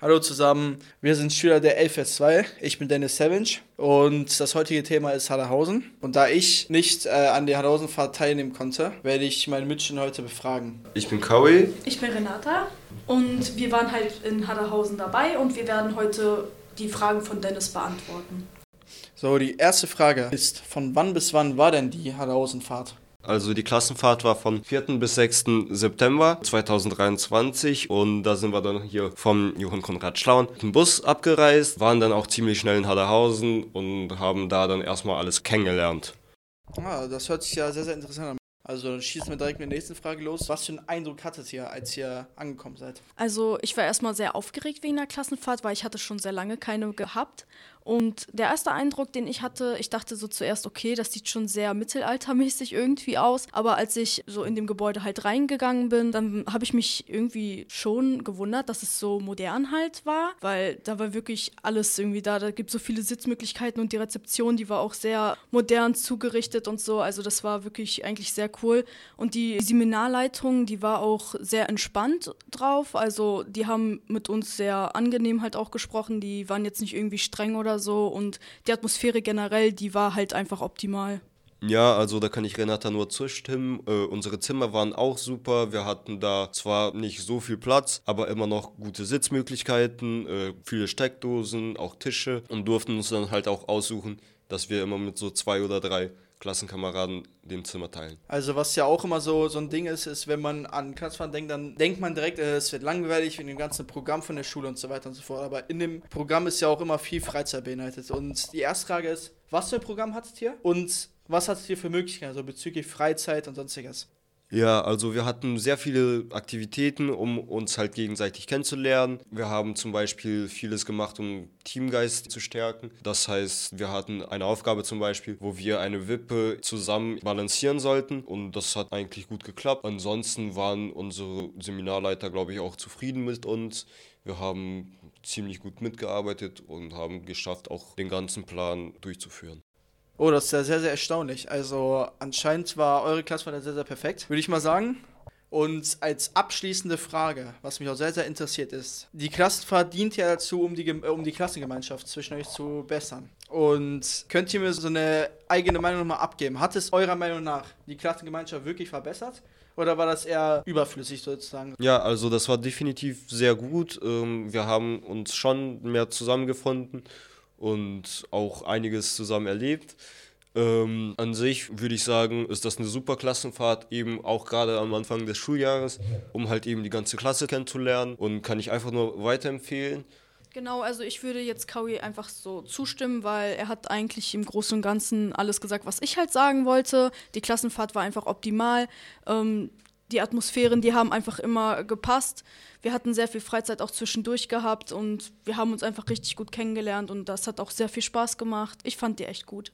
Hallo zusammen, wir sind Schüler der LFS2. Ich bin Dennis Savage und das heutige Thema ist Haderhausen. Und da ich nicht äh, an der Haderhausenfahrt teilnehmen konnte, werde ich meine Mitschüler heute befragen. Ich bin Kaui. Ich bin Renata und wir waren halt in Haderhausen dabei und wir werden heute die Fragen von Dennis beantworten. So, die erste Frage ist, von wann bis wann war denn die Haderhausenfahrt? Also die Klassenfahrt war vom 4. bis 6. September 2023 und da sind wir dann hier vom Johann Konrad Schlauen mit dem Bus abgereist, waren dann auch ziemlich schnell in Haderhausen und haben da dann erstmal alles kennengelernt. Ah, das hört sich ja sehr, sehr interessant an. Also dann schießen wir direkt mit der nächsten Frage los. Was für einen Eindruck hattet ihr, als ihr angekommen seid? Also ich war erstmal sehr aufgeregt wegen der Klassenfahrt, weil ich hatte schon sehr lange keine gehabt. Und der erste Eindruck, den ich hatte, ich dachte so zuerst, okay, das sieht schon sehr mittelaltermäßig irgendwie aus. Aber als ich so in dem Gebäude halt reingegangen bin, dann habe ich mich irgendwie schon gewundert, dass es so modern halt war, weil da war wirklich alles irgendwie da. Da gibt es so viele Sitzmöglichkeiten und die Rezeption, die war auch sehr modern zugerichtet und so. Also das war wirklich eigentlich sehr cool. Und die Seminarleitung, die war auch sehr entspannt drauf. Also die haben mit uns sehr angenehm halt auch gesprochen. Die waren jetzt nicht irgendwie streng oder so und die Atmosphäre generell, die war halt einfach optimal. Ja, also da kann ich Renata nur zustimmen. Äh, unsere Zimmer waren auch super. Wir hatten da zwar nicht so viel Platz, aber immer noch gute Sitzmöglichkeiten, äh, viele Steckdosen, auch Tische und durften uns dann halt auch aussuchen, dass wir immer mit so zwei oder drei Klassenkameraden dem Zimmer teilen. Also was ja auch immer so, so ein Ding ist, ist, wenn man an Klassenfahren denkt, dann denkt man direkt, äh, es wird langweilig wegen dem ganzen Programm von der Schule und so weiter und so fort. Aber in dem Programm ist ja auch immer viel Freizeit beinhaltet. Und die erste Frage ist, was für ein Programm hattet ihr? Und was hattet ihr für Möglichkeiten, also bezüglich Freizeit und sonstiges? Ja, also wir hatten sehr viele Aktivitäten, um uns halt gegenseitig kennenzulernen. Wir haben zum Beispiel vieles gemacht, um Teamgeist zu stärken. Das heißt, wir hatten eine Aufgabe zum Beispiel, wo wir eine Wippe zusammen balancieren sollten und das hat eigentlich gut geklappt. Ansonsten waren unsere Seminarleiter, glaube ich, auch zufrieden mit uns. Wir haben ziemlich gut mitgearbeitet und haben geschafft, auch den ganzen Plan durchzuführen. Oh, das ist ja sehr, sehr erstaunlich. Also anscheinend war eure Klasse sehr, sehr perfekt, würde ich mal sagen. Und als abschließende Frage, was mich auch sehr, sehr interessiert ist, die Klassenfahrt dient ja dazu, um die, um die Klassengemeinschaft zwischen euch zu bessern. Und könnt ihr mir so eine eigene Meinung nochmal abgeben? Hat es eurer Meinung nach die Klassengemeinschaft wirklich verbessert? Oder war das eher überflüssig sozusagen? Ja, also das war definitiv sehr gut. Ähm, wir haben uns schon mehr zusammengefunden und auch einiges zusammen erlebt. Ähm, an sich würde ich sagen, ist das eine super Klassenfahrt, eben auch gerade am Anfang des Schuljahres, um halt eben die ganze Klasse kennenzulernen und kann ich einfach nur weiterempfehlen. Genau, also ich würde jetzt Kaui einfach so zustimmen, weil er hat eigentlich im Großen und Ganzen alles gesagt, was ich halt sagen wollte. Die Klassenfahrt war einfach optimal. Ähm, die Atmosphären, die haben einfach immer gepasst. Wir hatten sehr viel Freizeit auch zwischendurch gehabt und wir haben uns einfach richtig gut kennengelernt und das hat auch sehr viel Spaß gemacht. Ich fand die echt gut.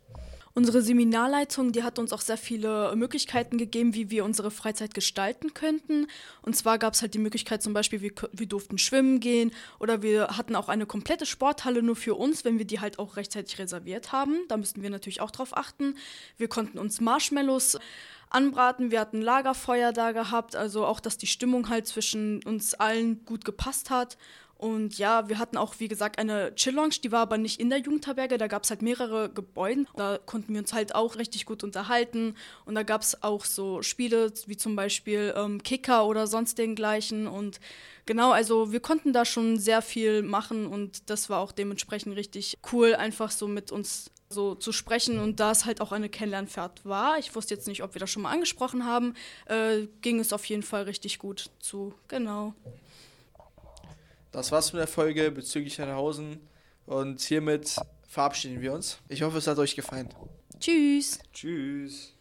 Unsere Seminarleitung, die hat uns auch sehr viele Möglichkeiten gegeben, wie wir unsere Freizeit gestalten könnten. Und zwar gab es halt die Möglichkeit zum Beispiel, wir, wir durften schwimmen gehen oder wir hatten auch eine komplette Sporthalle nur für uns, wenn wir die halt auch rechtzeitig reserviert haben. Da müssten wir natürlich auch drauf achten. Wir konnten uns Marshmallows anbraten. Wir hatten Lagerfeuer da gehabt, also auch, dass die Stimmung halt zwischen uns allen gut gepasst hat. Und ja, wir hatten auch, wie gesagt, eine Chill-Lounge, die war aber nicht in der Jugendherberge, da gab es halt mehrere Gebäude. Da konnten wir uns halt auch richtig gut unterhalten. Und da gab es auch so Spiele wie zum Beispiel ähm, Kicker oder sonst gleichen. Und genau, also wir konnten da schon sehr viel machen und das war auch dementsprechend richtig cool, einfach so mit uns so zu sprechen und da es halt auch eine Kennenlernfahrt war, ich wusste jetzt nicht, ob wir das schon mal angesprochen haben, äh, ging es auf jeden Fall richtig gut zu. Genau. Das war's mit der Folge bezüglich Hausen und hiermit verabschieden wir uns. Ich hoffe, es hat euch gefallen. Tschüss. Tschüss.